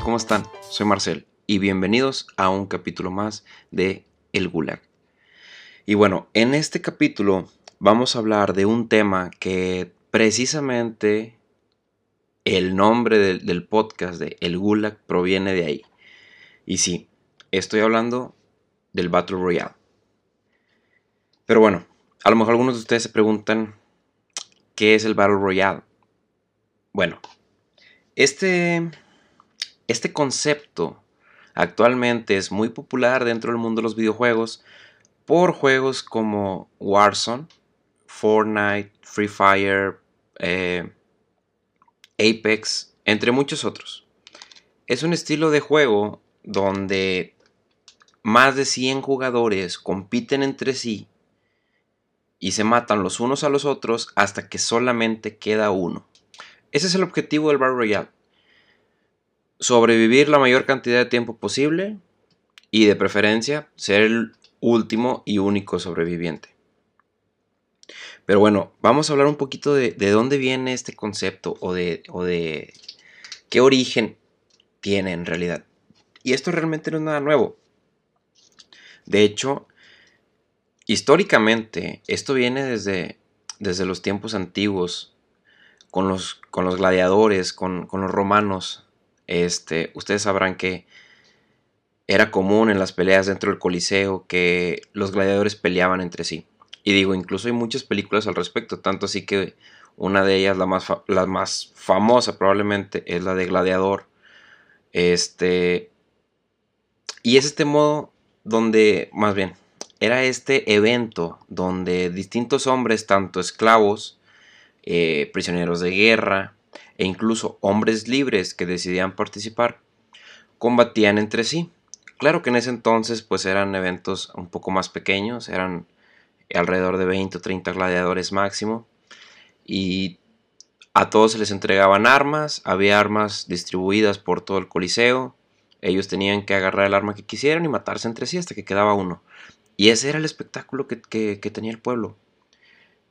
¿Cómo están? Soy Marcel y bienvenidos a un capítulo más de El Gulag. Y bueno, en este capítulo vamos a hablar de un tema que precisamente el nombre del, del podcast de El Gulag proviene de ahí. Y sí, estoy hablando del Battle Royale. Pero bueno, a lo mejor algunos de ustedes se preguntan, ¿qué es el Battle Royale? Bueno, este, este concepto actualmente es muy popular dentro del mundo de los videojuegos por juegos como Warzone, Fortnite, Free Fire, eh, Apex, entre muchos otros. Es un estilo de juego donde más de 100 jugadores compiten entre sí y se matan los unos a los otros hasta que solamente queda uno. Ese es el objetivo del Battle Royale. Sobrevivir la mayor cantidad de tiempo posible y de preferencia ser el último y único sobreviviente. Pero bueno, vamos a hablar un poquito de, de dónde viene este concepto o de, o de qué origen tiene en realidad. Y esto realmente no es nada nuevo. De hecho, históricamente, esto viene desde, desde los tiempos antiguos, con los, con los gladiadores, con, con, los romanos. Este, ustedes sabrán que era común en las peleas dentro del Coliseo que los gladiadores peleaban entre sí. Y digo, incluso hay muchas películas al respecto, tanto así que una de ellas, la más, la más famosa probablemente, es la de Gladiador. Este, y es este modo donde, más bien, era este evento donde distintos hombres, tanto esclavos, eh, prisioneros de guerra e incluso hombres libres que decidían participar, combatían entre sí. Claro que en ese entonces pues eran eventos un poco más pequeños, eran alrededor de 20 o 30 gladiadores máximo y a todos se les entregaban armas, había armas distribuidas por todo el coliseo, ellos tenían que agarrar el arma que quisieran y matarse entre sí hasta que quedaba uno. Y ese era el espectáculo que, tenía el pueblo.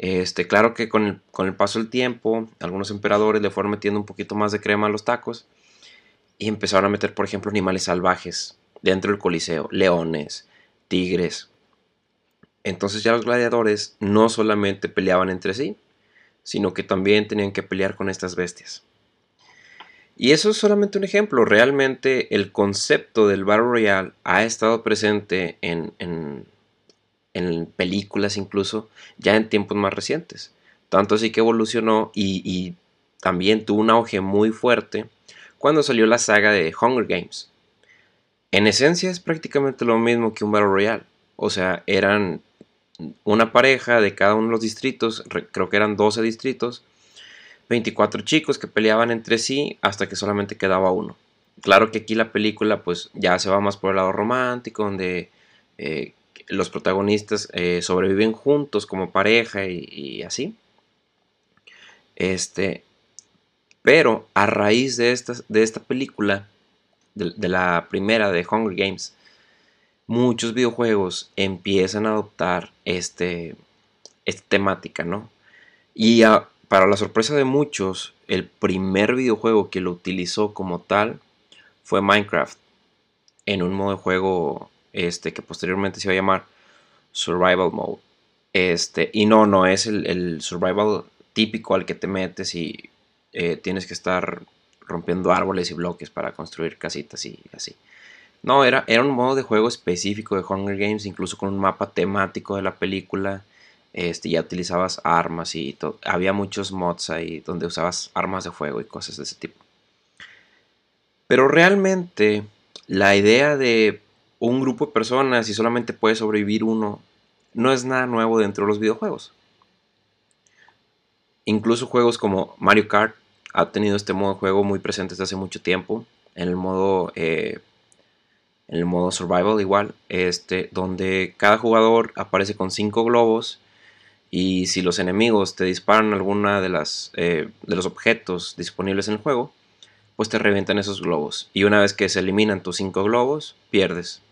Este, claro que con el, con el, paso del tiempo, algunos emperadores le fueron metiendo un poquito más de crema a los tacos y empezaron a meter, por ejemplo, animales salvajes dentro del coliseo, leones, tigres. Entonces ya los gladiadores no solamente peleaban entre sí, sino que también tenían que pelear con estas bestias. Y eso es solamente un ejemplo. Realmente el concepto del Battle Royale ha estado presente en, en, películas incluso ya en tiempos más recientes. Tanto así que evolucionó y, y también tuvo un auge muy fuerte cuando salió la saga de Hunger Games. En esencia es prácticamente lo mismo que un Battle Royale. O sea, eran una pareja de cada uno de los distritos, creo que eran 12 distritos, 24 chicos que peleaban entre sí hasta que solamente quedaba uno. Claro que aquí la película pues ya se va más por el lado romántico, donde eh, los protagonistas eh, sobreviven juntos como pareja y, así. Este, pero a raíz de esta, de esta película, de, la primera de Hunger Games, muchos videojuegos empiezan a adoptar este, esta temática, ¿no? Y para la sorpresa de muchos, el primer videojuego que lo utilizó como tal fue Minecraft. En un modo de juego este, que posteriormente se iba a llamar Survival Mode. Este, y no, no es el, survival típico al que te metes y eh, tienes que estar rompiendo árboles y bloques para construir casitas y así. No, era, era un modo de juego específico de Hunger Games, incluso con un mapa temático de la película este, ya utilizabas armas y había muchos mods ahí donde usabas armas de fuego y cosas de ese tipo. Pero realmente la idea de un grupo de personas y solamente puede sobrevivir uno no es nada nuevo dentro de los videojuegos. Incluso juegos como Mario Kart ha tenido este modo de juego muy presente desde hace mucho tiempo. En el modo, eh, en el modo survival igual, este, donde cada jugador aparece con cinco globos y si los enemigos te disparan alguna de, las, eh, de los objetos disponibles en el juego, pues te revientan esos globos. Y una vez que se eliminan tus 5 globos, pierdes.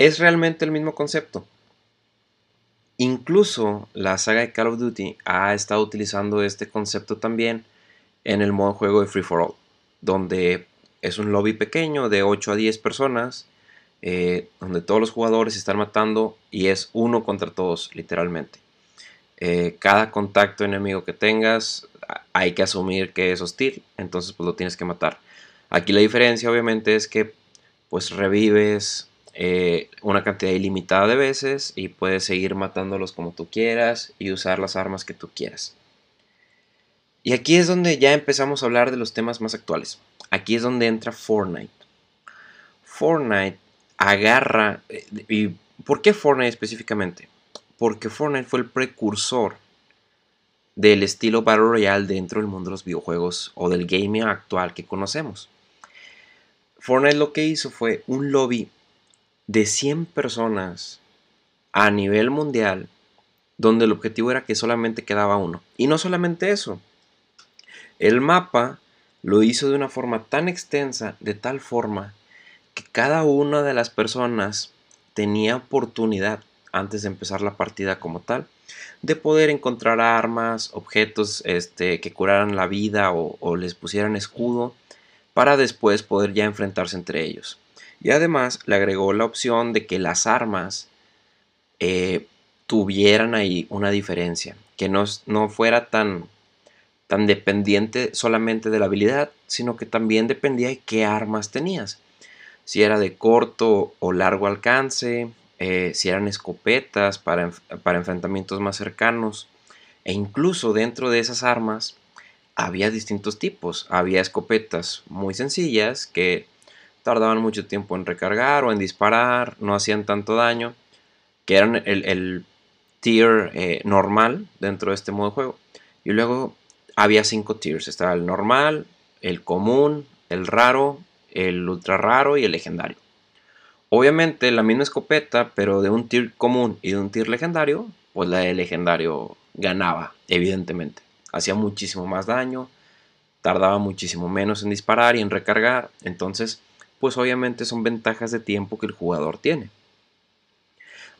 Es realmente el mismo concepto. Incluso la saga de Call of Duty ha estado utilizando este concepto también en el modo juego de Free for All. donde es un lobby pequeño de 8 a 10 personas, eh, donde todos los jugadores están matando y es uno contra todos, literalmente. Eh, cada contacto enemigo que tengas hay que asumir que es hostil, entonces pues lo tienes que matar. Aquí la diferencia obviamente es que pues revives eh, una cantidad ilimitada de veces y puedes seguir matándolos como tú quieras y usar las armas que tú quieras. Y aquí es donde ya empezamos a hablar de los temas más actuales. Aquí es donde entra Fortnite. Fortnite agarra... Eh, ¿Y por qué Fortnite específicamente? Porque Fortnite fue el precursor del estilo Battle Royale dentro del mundo de los videojuegos o del gaming actual que conocemos. Fortnite lo que hizo fue un lobby de 100 personas a nivel mundial donde el objetivo era que solamente quedaba uno. Y no solamente eso, el mapa lo hizo de una forma tan extensa, de tal forma, que cada una de las personas tenía oportunidad, antes de empezar la partida como tal, de poder encontrar armas, objetos este, que curaran la vida o, les pusieran escudo, para después poder ya enfrentarse entre ellos. Y además le agregó la opción de que las armas eh, tuvieran ahí una diferencia, que no, no fuera tan tan dependiente solamente de la habilidad, sino que también dependía de qué armas tenías. Si era de corto o largo alcance, eh, si eran escopetas para, para enfrentamientos más cercanos, e incluso dentro de esas armas había distintos tipos. Había escopetas muy sencillas que tardaban mucho tiempo en recargar o en disparar, no hacían tanto daño, que eran el, tier eh, normal dentro de este modo de juego. Y luego había cinco tiers. Estaba el normal, el común, el raro, el ultra raro y el legendario. Obviamente la misma escopeta, pero de un tier común y de un tier legendario, pues la de legendario ganaba, evidentemente. Hacía muchísimo más daño, tardaba muchísimo menos en disparar y en recargar. Entonces, pues obviamente son ventajas de tiempo que el jugador tiene.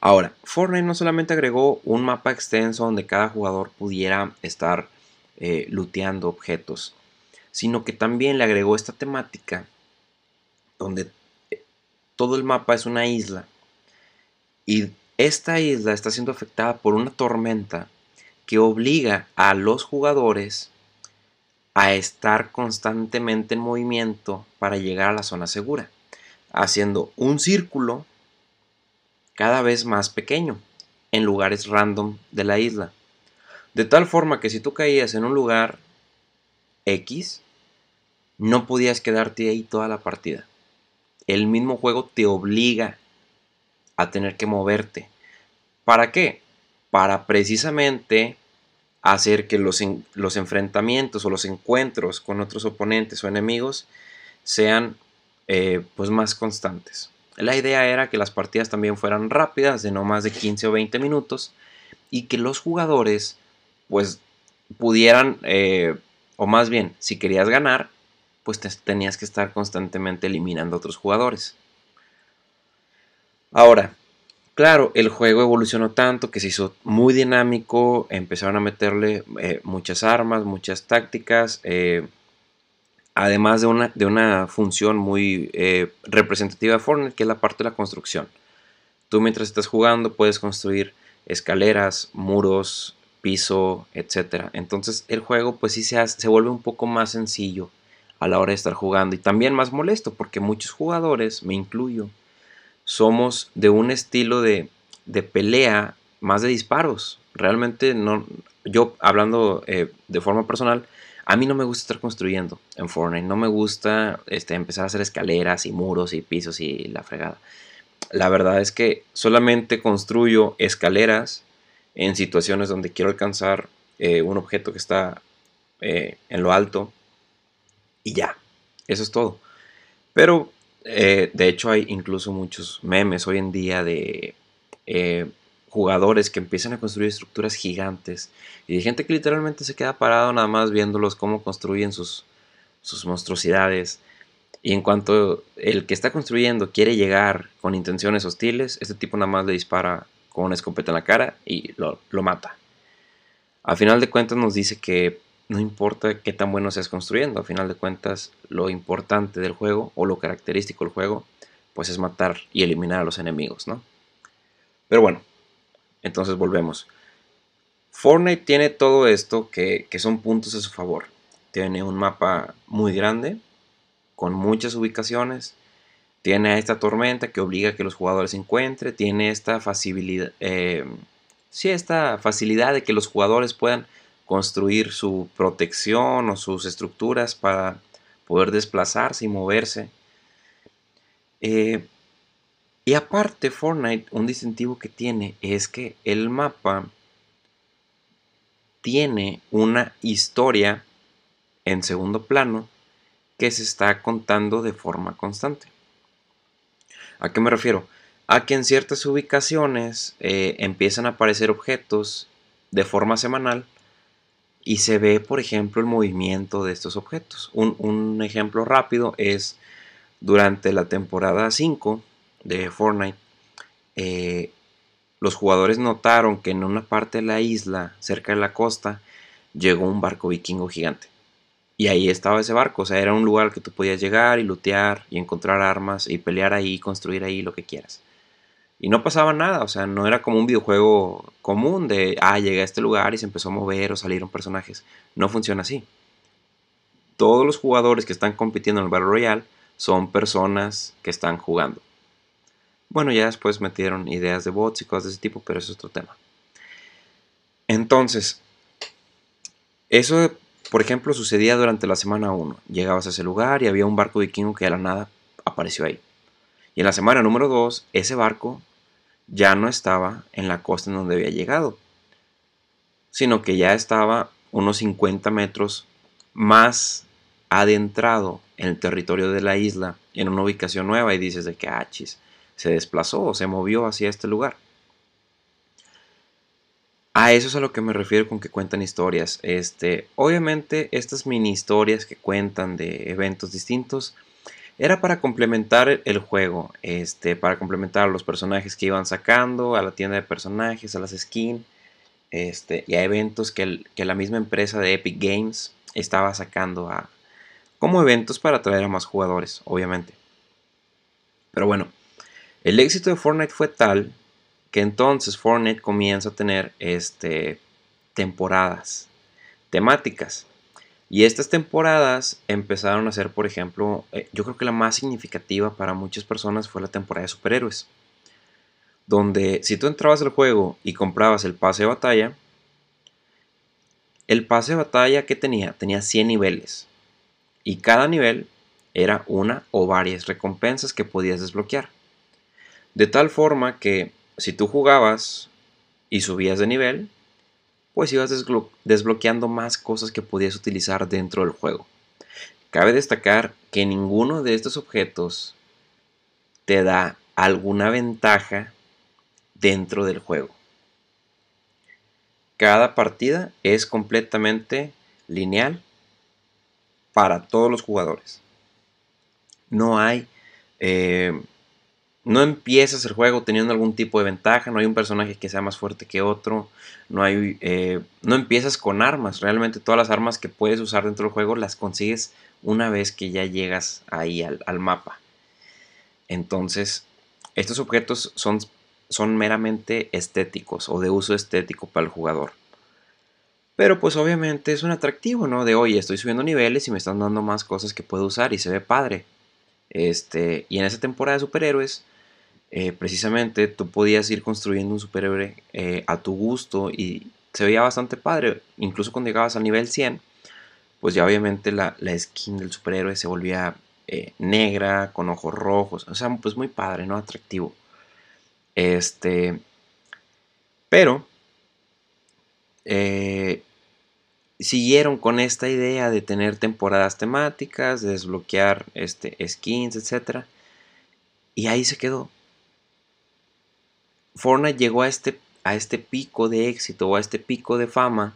Ahora, Fortnite no solamente agregó un mapa extenso donde cada jugador pudiera estar eh, luteando objetos, sino que también le agregó esta temática donde eh, todo el mapa es una isla y esta isla está siendo afectada por una tormenta que obliga a los jugadores a estar constantemente en movimiento para llegar a la zona segura, haciendo un círculo cada vez más pequeño en lugares random de la isla. De tal forma que si tú caías en un lugar X, no podías quedarte ahí toda la partida. El mismo juego te obliga a tener que moverte. ¿Para qué? Para precisamente hacer que los, los enfrentamientos o los encuentros con otros oponentes o enemigos sean eh, pues más constantes. La idea era que las partidas también fueran rápidas, de no más de 15 o 20 minutos, y que los jugadores pues pudieran, eh, o más bien, si querías ganar, pues tenías que estar constantemente eliminando a otros jugadores. Ahora, claro, el juego evolucionó tanto que se hizo muy dinámico, empezaron a meterle eh, muchas armas, muchas tácticas, eh, además de una, de una, función muy representativa de Fortnite, que es la parte de la construcción. Tú mientras estás jugando puedes construir escaleras, muros, piso, etcétera. Entonces el juego pues sí se, se vuelve un poco más sencillo a la hora de estar jugando y también más molesto porque muchos jugadores, me incluyo, somos de un estilo de, de pelea más de disparos. Realmente no, yo hablando eh, de forma personal, a mí no me gusta estar construyendo en Fortnite, no me gusta este, empezar a hacer escaleras y muros y pisos y la fregada. La verdad es que solamente construyo escaleras en situaciones donde quiero alcanzar eh, un objeto que está eh, en lo alto y ya, eso es todo. Pero eh, de hecho hay incluso muchos memes hoy en día de jugadores que empiezan a construir estructuras gigantes y de gente que literalmente se queda parado nada más viéndolos cómo construyen sus, sus monstruosidades. Y en cuanto el que está construyendo quiere llegar con intenciones hostiles, este tipo nada más le dispara con una escopeta en la cara y lo, mata. A final de cuentas nos dice que no importa qué tan bueno seas construyendo, a final de cuentas lo importante del juego o lo característico del juego pues es matar y eliminar a los enemigos, ¿no? Pero bueno, entonces volvemos. Fortnite tiene todo esto que, son puntos a su favor. Tiene un mapa muy grande, con muchas ubicaciones, tiene esta tormenta que obliga a que los jugadores se encuentren, tiene esta facilidad, eh, sí, esta facilidad de que los jugadores puedan construir su protección o sus estructuras para poder desplazarse y moverse. Eh, y aparte, Fortnite, un distintivo que tiene es que el mapa tiene una historia en segundo plano que se está contando de forma constante. ¿A qué me refiero? A que en ciertas ubicaciones eh, empiezan a aparecer objetos de forma semanal y se ve, por ejemplo, el movimiento de estos objetos. Un, ejemplo rápido es durante la temporada 5 de Fortnite, eh, los jugadores notaron que en una parte de la isla, cerca de la costa, llegó un barco vikingo gigante. Y ahí estaba ese barco, o sea, era un lugar que tú podías llegar y lootear y encontrar armas y pelear ahí, construir ahí lo que quieras. Y no pasaba nada, o sea, no era como un videojuego común de, ah, llegué a este lugar y se empezó a mover o salieron personajes. No funciona así. Todos los jugadores que están compitiendo en el Battle Royale son personas que están jugando. Bueno, ya después metieron ideas de bots y cosas de ese tipo, pero eso es otro tema. Entonces, eso por ejemplo, sucedía durante la semana 1. Llegabas a ese lugar y había un barco vikingo que de la nada apareció ahí. Y en la semana número 2, ese barco ya no estaba en la costa en donde había llegado, sino que ya estaba unos 50 metros más adentrado en el territorio de la isla, en una ubicación nueva, y dices de que, ah, se desplazó, se movió hacia este lugar. A eso es a lo que me refiero con que cuentan historias. Este, obviamente, estas mini historias que cuentan de eventos distintos era para complementar el juego, este, para complementar los personajes que iban sacando, a la tienda de personajes, a las skins, este, y a eventos que, que la misma empresa de Epic Games estaba sacando a, como eventos para atraer a más jugadores, obviamente. Pero bueno, el éxito de Fortnite fue tal que entonces Fortnite comienza a tener este, temporadas temáticas. Y estas temporadas empezaron a ser, por ejemplo, eh, yo creo que la más significativa para muchas personas fue la temporada de superhéroes. Donde si tú entrabas al juego y comprabas el pase de batalla, el pase de batalla que tenía tenía 100 niveles. Y cada nivel era una o varias recompensas que podías desbloquear. De tal forma que si tú jugabas y subías de nivel, pues ibas desbloqueando más cosas que podías utilizar dentro del juego. Cabe destacar que ninguno de estos objetos te da alguna ventaja dentro del juego. Cada partida es completamente lineal para todos los jugadores. No hay eh, no empiezas el juego teniendo algún tipo de ventaja, no hay un personaje que sea más fuerte que otro, no hay, eh, no empiezas con armas, realmente todas las armas que puedes usar dentro del juego las consigues una vez que ya llegas ahí al, mapa. Entonces, estos objetos son, son meramente estéticos o de uso estético para el jugador. Pero pues obviamente es un atractivo, ¿no? De oye, estoy subiendo niveles y me están dando más cosas que puedo usar y se ve padre. Este, y en esa temporada de superhéroes, eh, precisamente tú podías ir construyendo un superhéroe eh, a tu gusto y se veía bastante padre. Incluso cuando llegabas al nivel 100, pues ya obviamente la, skin del superhéroe se volvía eh, negra, con ojos rojos. O sea, pues muy padre, ¿no? Atractivo. Este. Pero. siguieron con esta idea de tener temporadas temáticas, de desbloquear este, skins, etc. Y ahí se quedó. Fortnite llegó a este, a este pico de éxito o a este pico de fama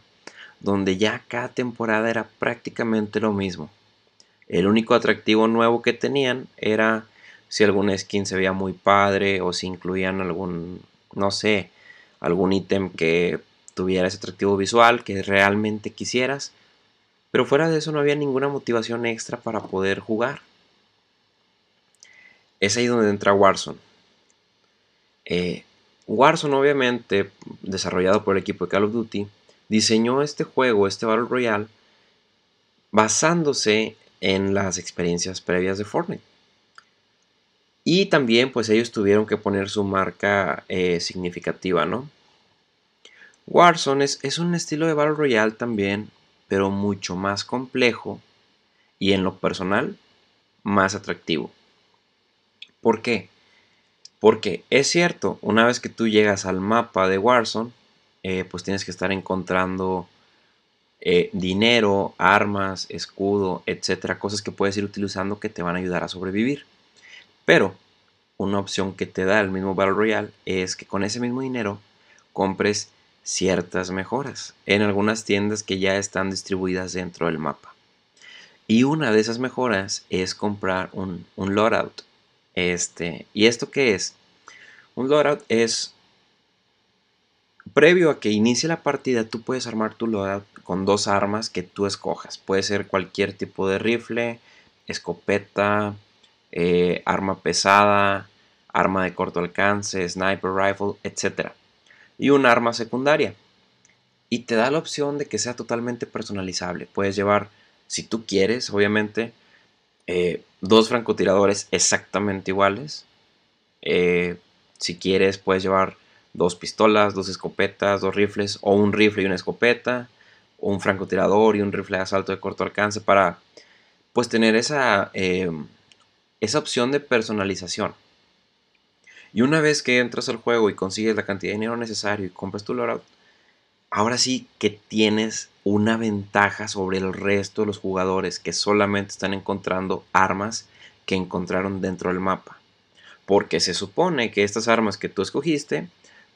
donde ya cada temporada era prácticamente lo mismo. El único atractivo nuevo que tenían era si algún skin se veía muy padre o si incluían algún, no sé, algún ítem que tuviera ese atractivo visual que realmente quisieras, Pero fuera de eso no había ninguna motivación extra para poder jugar. Es ahí donde entra Warzone. Eh, Warzone, obviamente, desarrollado por el equipo de Call of Duty, diseñó este juego, este Battle Royale, basándose en las experiencias previas de Fortnite. Y también, pues ellos tuvieron que poner su marca eh, significativa, ¿no? Warzone es, es, un estilo de Battle Royale también, pero mucho más complejo y en lo personal, más atractivo. ¿Por qué? Porque es cierto, una vez que tú llegas al mapa de Warzone, eh, pues tienes que estar encontrando eh, dinero, armas, escudo, etcétera, cosas que puedes ir utilizando que te van a ayudar a sobrevivir. Pero una opción que te da el mismo Battle Royale es que con ese mismo dinero compres ciertas mejoras en algunas tiendas que ya están distribuidas dentro del mapa. Y una de esas mejoras es comprar un, un loadout. Este, ¿Y esto qué es? Un loadout es previo a que inicie la partida, tú puedes armar tu loadout con dos armas que tú escojas. Puede ser cualquier tipo de rifle, escopeta, eh, arma pesada, arma de corto alcance, sniper rifle, etc. Y un arma secundaria. Y te da la opción de que sea totalmente personalizable. Puedes llevar, si tú quieres, obviamente, eh, dos francotiradores exactamente iguales. Eh, si quieres, puedes llevar dos pistolas, dos escopetas, dos rifles, o un rifle y una escopeta, o un francotirador y un rifle de asalto de corto alcance para pues tener esa, eh, esa opción de personalización. Y una vez que entras al juego y consigues la cantidad de dinero necesario y compras tu loadout, ahora sí que tienes una ventaja sobre el resto de los jugadores que solamente están encontrando armas que encontraron dentro del mapa. Porque se supone que estas armas que tú escogiste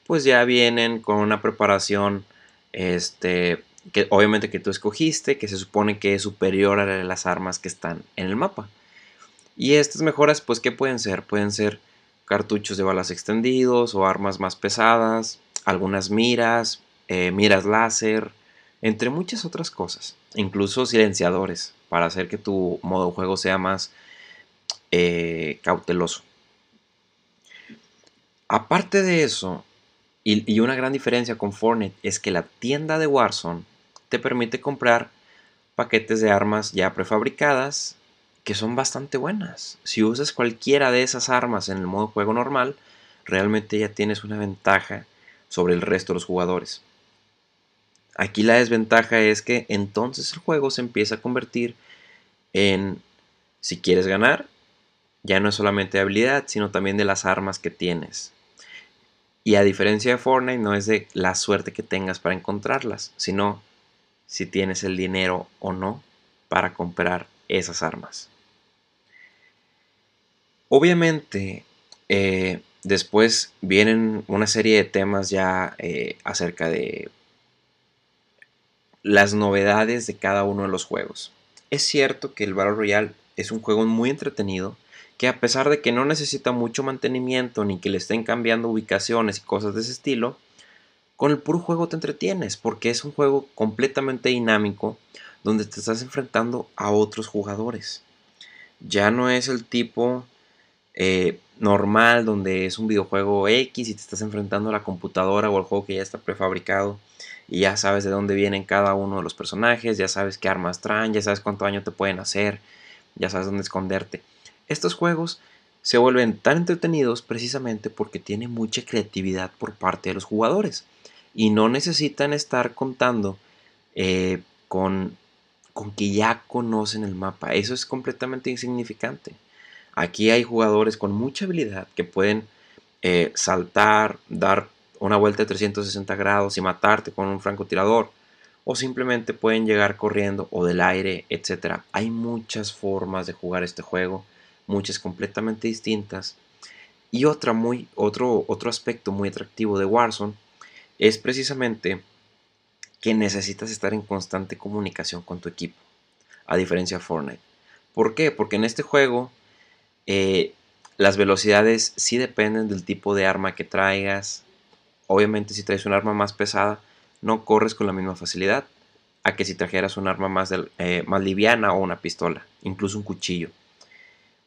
pues ya vienen con una preparación, este, que obviamente que tú escogiste, que se supone que es superior a las armas que están en el mapa. Y estas mejoras, pues, ¿qué pueden ser? Pueden ser cartuchos de balas extendidos o armas más pesadas, algunas miras, eh, miras láser, entre muchas otras cosas. Incluso silenciadores, para hacer que tu modo de juego sea más eh, cauteloso. Aparte de eso, y, una gran diferencia con Fortnite es que la tienda de Warzone te permite comprar paquetes de armas ya prefabricadas que son bastante buenas. Si usas cualquiera de esas armas en el modo juego normal, realmente ya tienes una ventaja sobre el resto de los jugadores. Aquí la desventaja es que entonces el juego se empieza a convertir en, si quieres ganar, ya no es solamente habilidad, sino también de las armas que tienes. Y a diferencia de Fortnite, no es de la suerte que tengas para encontrarlas, sino si tienes el dinero o no para comprar esas armas. Obviamente, eh, después vienen una serie de temas ya eh, acerca de las novedades de cada uno de los juegos. Es cierto que el Battle Royale es un juego muy entretenido, que a pesar de que no necesita mucho mantenimiento ni que le estén cambiando ubicaciones y cosas de ese estilo, con el puro juego te entretienes porque es un juego completamente dinámico donde te estás enfrentando a otros jugadores. Ya no es el tipo eh, normal donde es un videojuego X y te estás enfrentando a la computadora o al juego que ya está prefabricado y ya sabes de dónde vienen cada uno de los personajes, ya sabes qué armas traen, ya sabes cuánto daño te pueden hacer, ya sabes dónde esconderte. Estos juegos se vuelven tan entretenidos precisamente porque tienen mucha creatividad por parte de los jugadores y no necesitan estar contando eh, con, con que ya conocen el mapa. Eso es completamente insignificante. Aquí hay jugadores con mucha habilidad que pueden eh, saltar, dar una vuelta de 360 grados y matarte con un francotirador. O simplemente pueden llegar corriendo o del aire, etc. Hay muchas formas de jugar este juego muchas completamente distintas. Y otra muy, otro, otro aspecto muy atractivo de Warzone es precisamente que necesitas estar en constante comunicación con tu equipo, a diferencia de Fortnite. ¿Por qué? Porque en este juego eh, las velocidades sí dependen del tipo de arma que traigas. Obviamente si traes un arma más pesada, no corres con la misma facilidad. a que si trajeras un arma más, eh, más liviana o una pistola, incluso un cuchillo.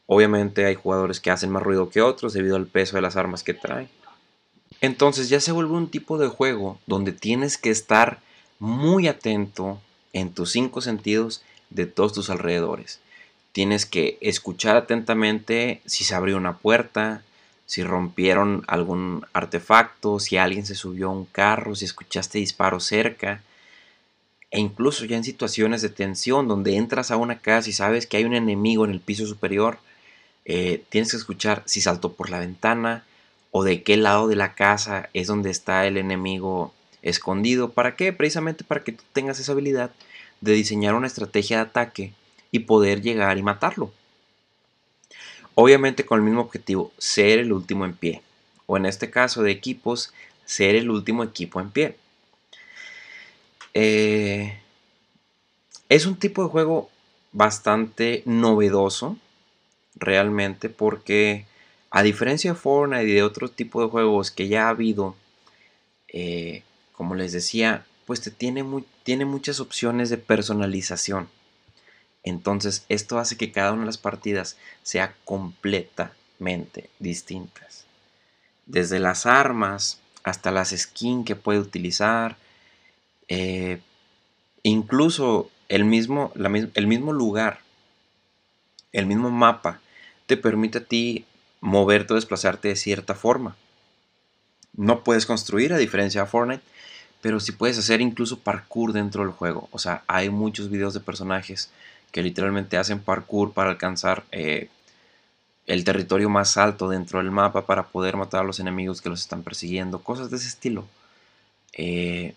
Obviamente hay jugadores que hacen más ruido que otros debido al peso de las armas que traen. Entonces ya se vuelve un tipo de juego donde tienes que estar muy atento en tus cinco sentidos de todos tus alrededores. Tienes que escuchar atentamente si se abrió una puerta, si rompieron algún artefacto, si alguien se subió a un carro, si escuchaste disparos cerca. E incluso ya en situaciones de tensión donde entras a una casa y sabes que hay un enemigo en el piso superior, eh, tienes que escuchar si saltó por la ventana o de qué lado de la casa es donde está el enemigo escondido. ¿Para qué? Precisamente para que tú tengas esa habilidad de diseñar una estrategia de ataque y poder llegar y matarlo. Obviamente con el mismo objetivo, ser el último en pie. O en este caso de equipos, ser el último equipo en pie. Eh, es un tipo de juego bastante novedoso, realmente, porque a diferencia de Fortnite y de otro tipo de juegos que ya ha habido, eh, como les decía, pues te tiene, tiene muchas opciones de personalización. Entonces esto hace que cada una de las partidas sea completamente distintas. Desde las armas hasta las skins que puede utilizar. Eh, incluso el mismo, el mismo lugar, el mismo mapa, te permite a ti moverte o desplazarte de cierta forma. No puedes construir a diferencia de Fortnite, pero sí puedes hacer incluso parkour dentro del juego. O sea, hay muchos videos de personajes que literalmente hacen parkour para alcanzar eh, el territorio más alto dentro del mapa para poder matar a los enemigos que los están persiguiendo, cosas de ese estilo. Eh,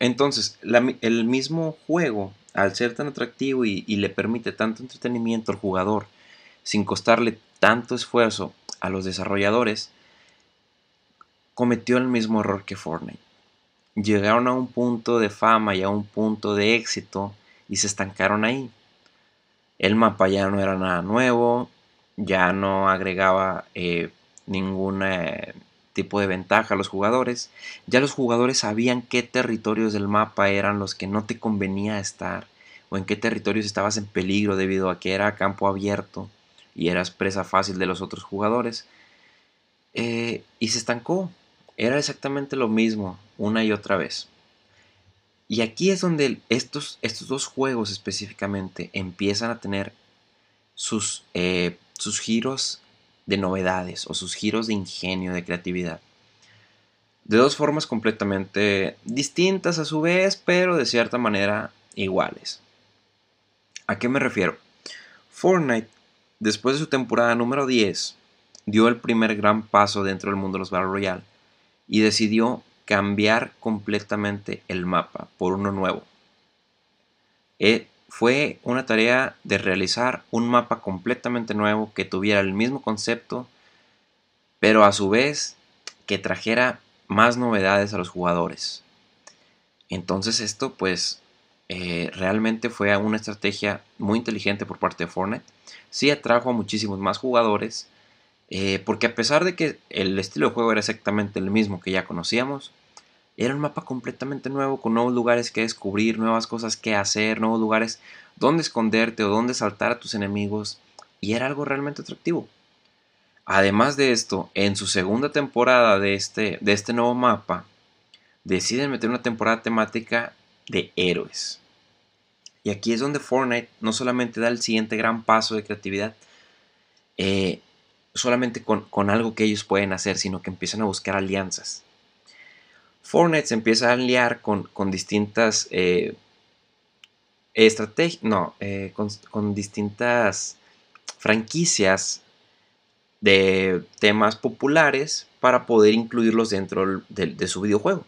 entonces, el mismo juego, al ser tan atractivo y, le permite tanto entretenimiento al jugador, sin costarle tanto esfuerzo a los desarrolladores, cometió el mismo error que Fortnite. Llegaron a un punto de fama y a un punto de éxito y se estancaron ahí. El mapa ya no era nada nuevo, ya no agregaba eh, ningún eh, tipo de ventaja a los jugadores. Ya los jugadores sabían qué territorios del mapa eran los que no te convenía estar o en qué territorios estabas en peligro debido a que era campo abierto y eras presa fácil de los otros jugadores. Eh, y se estancó. Era exactamente lo mismo una y otra vez. Y aquí es donde estos, estos dos juegos específicamente empiezan a tener sus, eh, sus giros de novedades o sus giros de ingenio, de creatividad. De dos formas completamente distintas a su vez, pero de cierta manera iguales. ¿A qué me refiero? Fortnite, después de su temporada número 10, dio el primer gran paso dentro del mundo de los Battle Royale y decidió cambiar completamente el mapa por uno nuevo. Eh, fue una tarea de realizar un mapa completamente nuevo que tuviera el mismo concepto, pero a su vez que trajera más novedades a los jugadores. Entonces esto pues eh, realmente fue una estrategia muy inteligente por parte de Fortnite. Sí atrajo a muchísimos más jugadores, eh, porque a pesar de que el estilo de juego era exactamente el mismo que ya conocíamos, era un mapa completamente nuevo, con nuevos lugares que descubrir, nuevas cosas que hacer, nuevos lugares donde esconderte o donde saltar a tus enemigos, y era algo realmente atractivo. Además de esto, en su segunda temporada de este, de este nuevo mapa, deciden meter una temporada temática de héroes. Y aquí es donde Fortnite no solamente da el siguiente gran paso de creatividad, eh, solamente con, algo que ellos pueden hacer, sino que empiezan a buscar alianzas. Fortnite se empieza a aliar con, distintas eh, estrategias, no, eh, con, distintas franquicias de temas populares para poder incluirlos dentro de, su videojuego.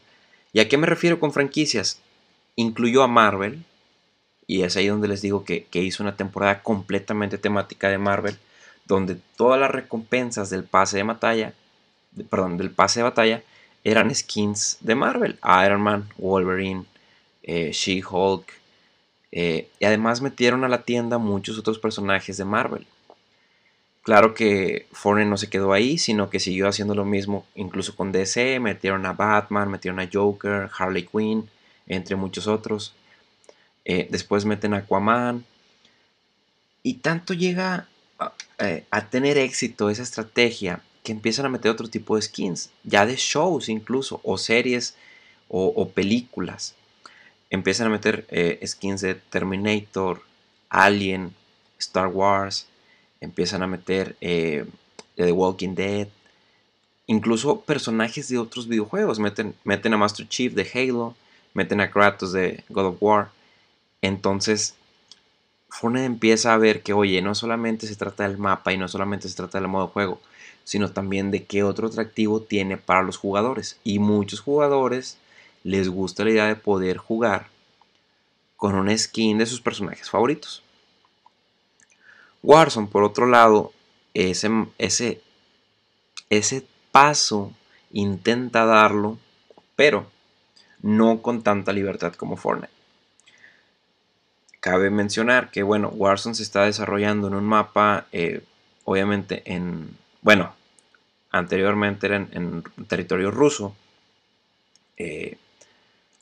¿Y a qué me refiero con franquicias? Incluyó a Marvel, y es ahí donde les digo que, que hizo una temporada completamente temática de Marvel donde todas las recompensas del pase de batalla, perdón, del pase de batalla eran skins de Marvel, Iron Man, Wolverine, eh, She-Hulk, eh, y además metieron a la tienda muchos otros personajes de Marvel. Claro que Fortnite no se quedó ahí, sino que siguió haciendo lo mismo incluso con DC, metieron a Batman, metieron a Joker, Harley Quinn, entre muchos otros. Eh, después meten Aquaman. Y tanto llega eh, a, tener éxito esa estrategia que empiezan a meter otro tipo de skins, ya de shows incluso, o series o, películas. Empiezan a meter eh, skins de Terminator, Alien, Star Wars, empiezan a meter de The Walking Dead, incluso personajes de otros videojuegos. Meten, meten a Master Chief de Halo, meten a Kratos de God of War. Entonces, Fortnite empieza a ver que, oye, no solamente se trata del mapa y no solamente se trata del modo de juego, sino también de qué otro atractivo tiene para los jugadores. Y muchos jugadores les gusta la idea de poder jugar con una skin de sus personajes favoritos. Warzone, por otro lado, ese, ese, ese paso intenta darlo, pero no con tanta libertad como Fortnite. Cabe mencionar que, bueno, Warzone se está desarrollando en un mapa, eh, obviamente en, bueno, anteriormente era en, territorio ruso eh,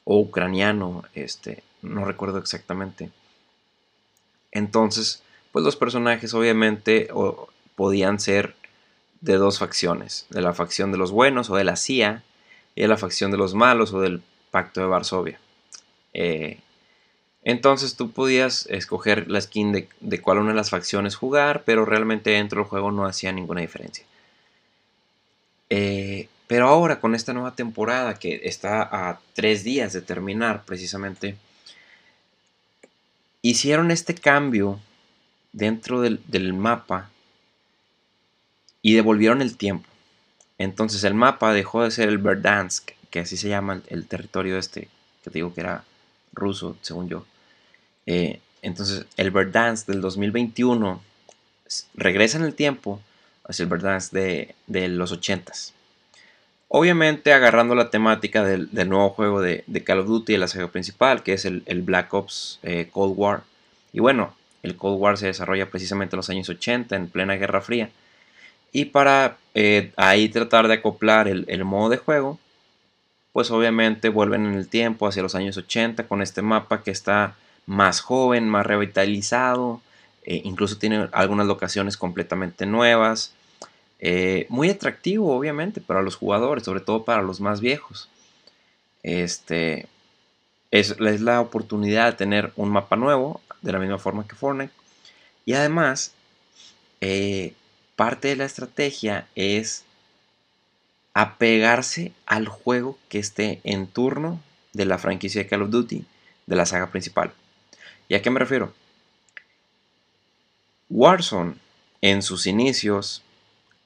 o ucraniano, este, no recuerdo exactamente. Entonces, pues los personajes obviamente podían ser de dos facciones, de la facción de los buenos o de la CIA y de la facción de los malos o del Pacto de Varsovia. Eh, entonces tú podías escoger la skin de, cuál una de las facciones jugar, pero realmente dentro del juego no hacía ninguna diferencia. Eh, pero ahora con esta nueva temporada que está a tres días de terminar precisamente, hicieron este cambio dentro del, mapa y devolvieron el tiempo. Entonces el mapa dejó de ser el Verdansk, que así se llama el, territorio este, que te digo que era ruso, según yo. Eh, entonces el Verdansk del 2021 regresa en el tiempo hacia el Verdansk de, los 80s. Obviamente agarrando la temática del, nuevo juego de, Call of Duty, la saga principal, que es el, Black Ops eh, Cold War. Y bueno, el Cold War se desarrolla precisamente en los años 80, en plena Guerra Fría. Y para eh, ahí tratar de acoplar el, modo de juego, pues obviamente vuelven en el tiempo hacia los años 80 con este mapa que está más joven, más revitalizado, eh, incluso tiene algunas locaciones completamente nuevas. Eh, muy atractivo, obviamente, para los jugadores, sobre todo para los más viejos. Este es, es, la oportunidad de tener un mapa nuevo, de la misma forma que Fortnite. Y además, parte de la estrategia es apegarse al juego que esté en turno de la franquicia de Call of Duty, de la saga principal. ¿Y a qué me refiero? Warzone en sus inicios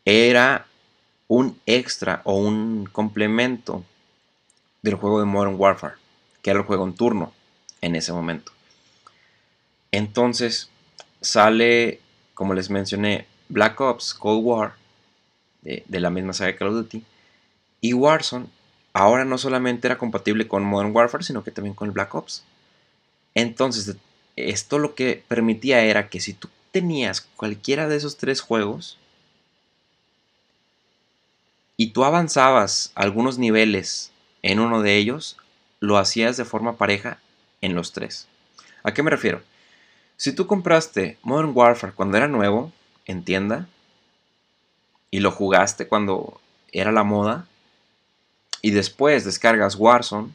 era un extra o un complemento del juego de Modern Warfare, que era el juego en turno en ese momento. Entonces sale, como les mencioné, Black Ops Cold War, de, la misma saga de Call of Duty, y Warzone ahora no solamente era compatible con Modern Warfare, sino que también con el Black Ops. Entonces, esto lo que permitía era que si tú tenías cualquiera de esos tres juegos y tú avanzabas algunos niveles en uno de ellos, lo hacías de forma pareja en los tres. ¿A qué me refiero? Si tú compraste Modern Warfare cuando era nuevo, en tienda y lo jugaste cuando era la moda y después descargas Warzone,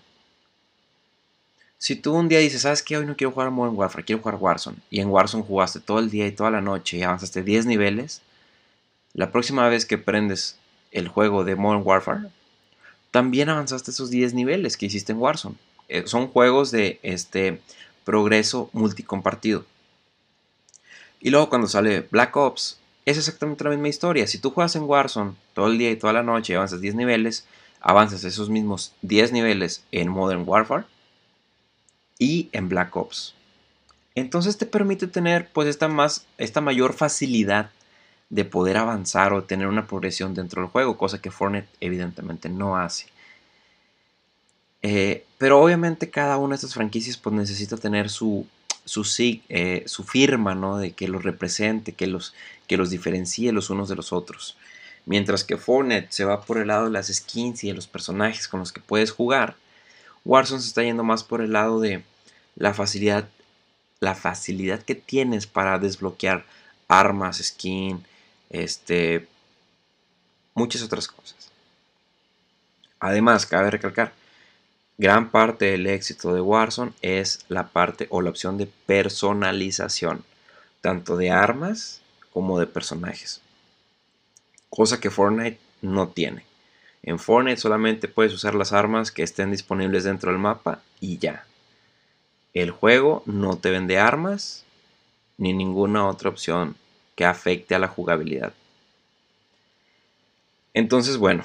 si tú un día dices, ¿sabes qué? Hoy no quiero jugar Modern Warfare, quiero jugar Warzone, y en Warzone jugaste todo el día y toda la noche y avanzaste 10 niveles, la próxima vez que prendes el juego de Modern Warfare, también avanzaste esos 10 niveles que hiciste en Warzone. Eh, son juegos de este progreso multicompartido. Y luego cuando sale Black Ops, es exactamente la misma historia. Si tú juegas en Warzone todo el día y toda la noche y avanzas 10 niveles, avanzas esos mismos 10 niveles en Modern Warfare y en Black Ops. Entonces te permite tener pues esta, más, esta mayor facilidad de poder avanzar o tener una progresión dentro del juego, cosa que Fortnite evidentemente no hace. Eh, pero obviamente cada una de estas franquicias pues necesita tener su su, eh, su firma, ¿no? De que los represente, que los, que los diferencie los unos de los otros. Mientras que Fortnite se va por el lado de las skins y de los personajes con los que puedes jugar, Warzone se está yendo más por el lado de la facilidad, la facilidad que tienes para desbloquear armas, skin, este, muchas otras cosas. Además, cabe recalcar, gran parte del éxito de Warzone es la parte o la opción de personalización, tanto de armas como de personajes. Cosa que Fortnite no tiene. En Fortnite solamente puedes usar las armas que estén disponibles dentro del mapa y ya. El juego no te vende armas ni ninguna otra opción que afecte a la jugabilidad. Entonces, bueno,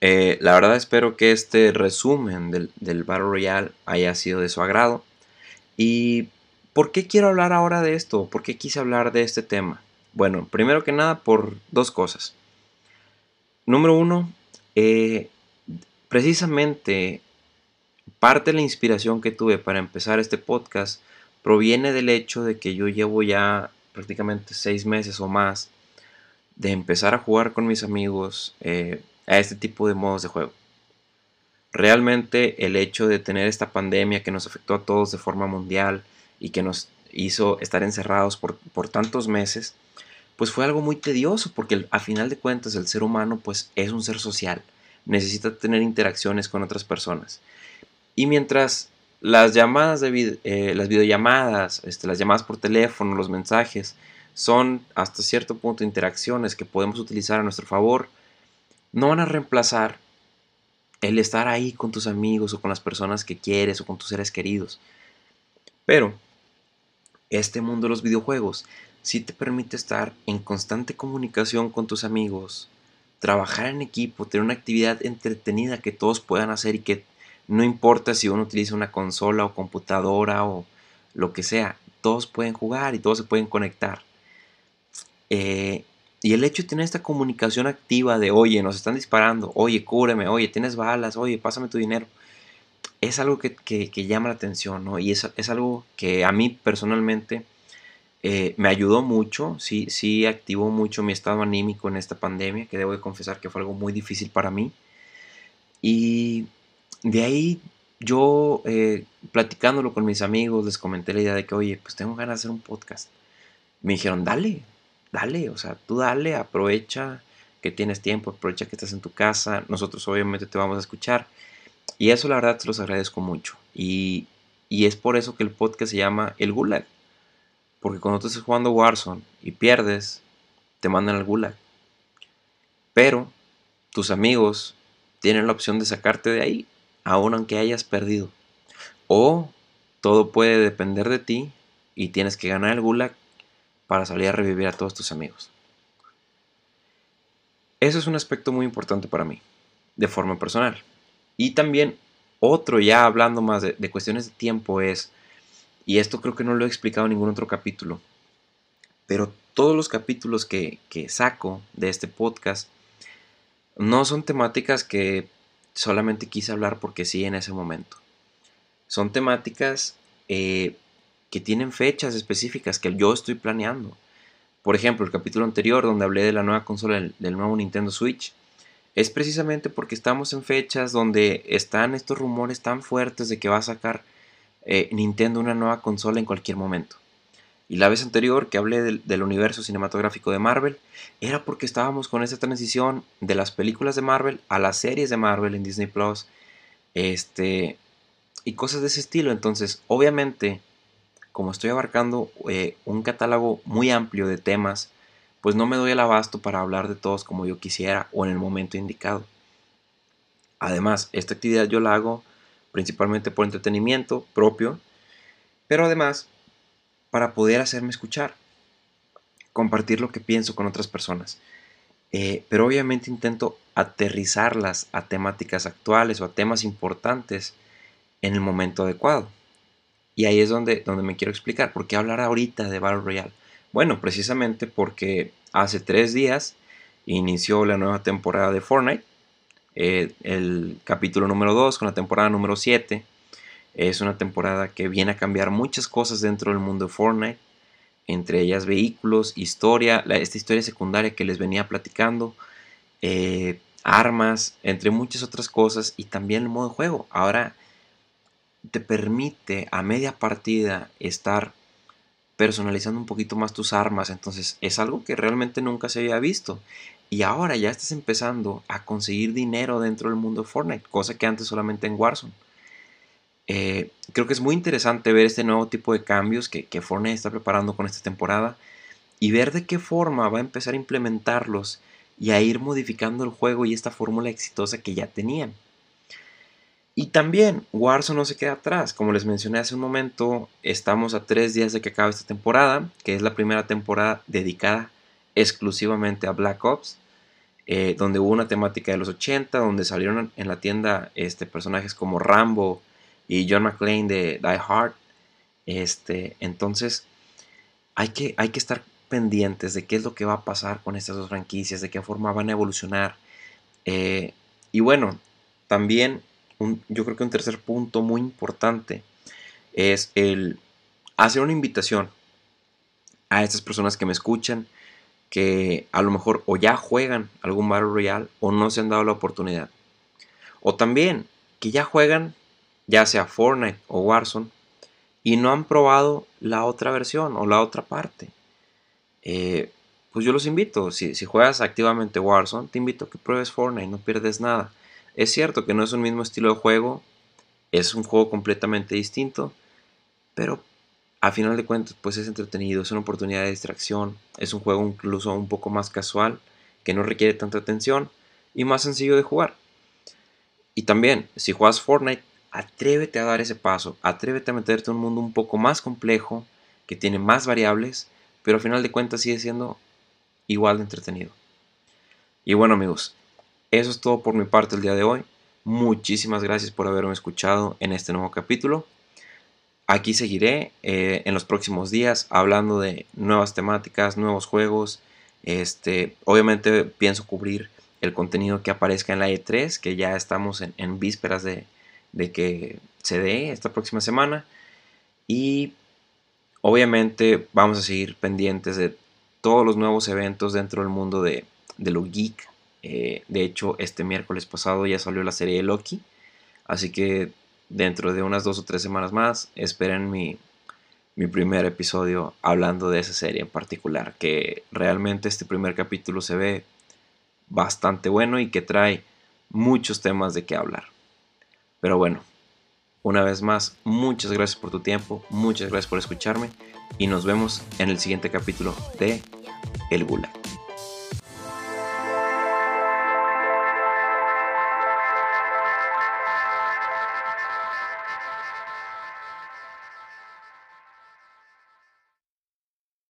eh, la verdad espero que este resumen del, del Battle Royale haya sido de su agrado. ¿Y por qué quiero hablar ahora de esto? ¿Por qué quise hablar de este tema? Bueno, primero que nada por dos cosas. Número uno, eh, precisamente parte de la inspiración que tuve para empezar este podcast proviene del hecho de que yo llevo ya prácticamente seis meses o más de empezar a jugar con mis amigos eh, a este tipo de modos de juego. Realmente el hecho de tener esta pandemia que nos afectó a todos de forma mundial y que nos hizo estar encerrados por, por tantos meses, pues fue algo muy tedioso porque a final de cuentas el ser humano pues es un ser social, necesita tener interacciones con otras personas. Y mientras las llamadas de eh, las videollamadas, este, las llamadas por teléfono, los mensajes, son hasta cierto punto interacciones que podemos utilizar a nuestro favor, no van a reemplazar el estar ahí con tus amigos o con las personas que quieres o con tus seres queridos. Pero este mundo de los videojuegos sí te permite estar en constante comunicación con tus amigos, trabajar en equipo, tener una actividad entretenida que todos puedan hacer y que no importa si uno utiliza una consola o computadora o lo que sea, todos pueden jugar y todos se pueden conectar. Eh, y el hecho de tener esta comunicación activa de, oye, nos están disparando, oye, cúbreme, oye, tienes balas, oye, pásame tu dinero, es algo que, llama la atención, ¿no? Y es, es algo que a mí personalmente eh, me ayudó mucho, sí, sí activó mucho mi estado anímico en esta pandemia, que debo de confesar que fue algo muy difícil para mí. Y de ahí yo, eh, platicándolo con mis amigos, les comenté la idea de que, oye, pues tengo ganas de hacer un podcast. Me dijeron, dale, dale, o sea, tú dale, aprovecha que tienes tiempo, aprovecha que estás en tu casa, nosotros obviamente te vamos a escuchar. Y eso la verdad te los agradezco mucho. Y, y es por eso que el podcast se llama El Gulag porque cuando tú estás jugando Warzone y pierdes, te mandan al gulag. Pero tus amigos tienen la opción de sacarte de ahí, aun aunque hayas perdido. O todo puede depender de ti y tienes que ganar el gulag para salir a revivir a todos tus amigos. Eso es un aspecto muy importante para mí, de forma personal. Y también otro, ya hablando más de, de cuestiones de tiempo, es y esto creo que no lo he explicado en ningún otro capítulo. Pero todos los capítulos que, saco de este podcast no son temáticas que solamente quise hablar porque sí en ese momento. Son temáticas eh, que tienen fechas específicas que yo estoy planeando. Por ejemplo, el capítulo anterior donde hablé de la nueva consola del, nuevo Nintendo Switch es precisamente porque estamos en fechas donde están estos rumores tan fuertes de que va a sacar eh, Nintendo una nueva consola en cualquier momento. Y la vez anterior que hablé del, universo cinematográfico de Marvel, era porque estábamos con esa transición de las películas de Marvel a las series de Marvel en Disney Plus. Este, y cosas de ese estilo. Entonces, obviamente, como estoy abarcando eh, un catálogo muy amplio de temas, pues no me doy el abasto para hablar de todos como yo quisiera o en el momento indicado. Además, esta actividad yo la hago principalmente por entretenimiento propio, pero además para poder hacerme escuchar, compartir lo que pienso con otras personas. Eh, pero obviamente intento aterrizarlas a temáticas actuales o a temas importantes en el momento adecuado. Y ahí es donde, donde me quiero explicar. ¿Por qué hablar ahorita de Battle Royale? Bueno, precisamente porque hace tres días inició la nueva temporada de Fortnite eh, el capítulo número 2 con la temporada número 7. Es una temporada que viene a cambiar muchas cosas dentro del mundo de Fortnite, entre ellas vehículos, historia, esta historia secundaria que les venía platicando, eh, armas, entre muchas otras cosas, y también el modo de juego. Ahora te permite a media partida estar personalizando un poquito más tus armas. Entonces es algo que realmente nunca se había visto. Y ahora ya estás empezando a conseguir dinero dentro del mundo de Fortnite, cosa que antes solamente en Warzone. Eh, creo que es muy interesante ver este nuevo tipo de cambios que, que Fortnite está preparando con esta temporada y ver de qué forma va a empezar a implementarlos y a ir modificando el juego y esta fórmula exitosa que ya tenían. Y también Warzone no se queda atrás. Como les mencioné hace un momento, estamos a tres días de que acabe esta temporada, que es la primera temporada dedicada exclusivamente a Black Ops, eh, donde hubo una temática de los 80, donde salieron en la tienda este, personajes como Rambo y John McClane de Die Hard. Este, entonces, hay que, hay que estar pendientes de qué es lo que va a pasar con estas dos franquicias, de qué forma van a evolucionar. Eh, y bueno, también yo creo que un tercer punto muy importante es el hacer una invitación a estas personas que me escuchan, que a lo mejor o ya juegan algún Battle Royale o no se han dado la oportunidad. O también que ya juegan ya sea Fortnite o Warzone y no han probado la otra versión o la otra parte. Eh, pues yo los invito, si, si, juegas activamente Warzone, te invito a que pruebes Fortnite, no pierdes nada. Es cierto que no es un mismo estilo de juego, es un juego completamente distinto, pero a final de cuentas pues es entretenido, es una oportunidad de distracción, es un juego incluso un poco más casual, que no requiere tanta atención y más sencillo de jugar. Y también, si juegas Fortnite, atrévete a dar ese paso, atrévete a meterte en un mundo un poco más complejo, que tiene más variables, pero a final de cuentas sigue siendo igual de entretenido. Y bueno amigos, eso es todo por mi parte el día de hoy. Muchísimas gracias por haberme escuchado en este nuevo capítulo. Aquí seguiré eh, en los próximos días hablando de nuevas temáticas, nuevos juegos. Este, obviamente pienso cubrir el contenido que aparezca en la E3, que ya estamos en, vísperas de, que se dé esta próxima semana. Y obviamente vamos a seguir pendientes de todos los nuevos eventos dentro del mundo de, de lo geek, eh, de hecho, este miércoles pasado ya salió la serie de Loki. Así que dentro de unas dos o tres semanas más, esperen mi, mi primer episodio hablando de esa serie en particular. Que realmente este primer capítulo se ve bastante bueno y que trae muchos temas de qué hablar. Pero bueno, una vez más, muchas gracias por tu tiempo, muchas gracias por escucharme y nos vemos en el siguiente capítulo de El Gulag.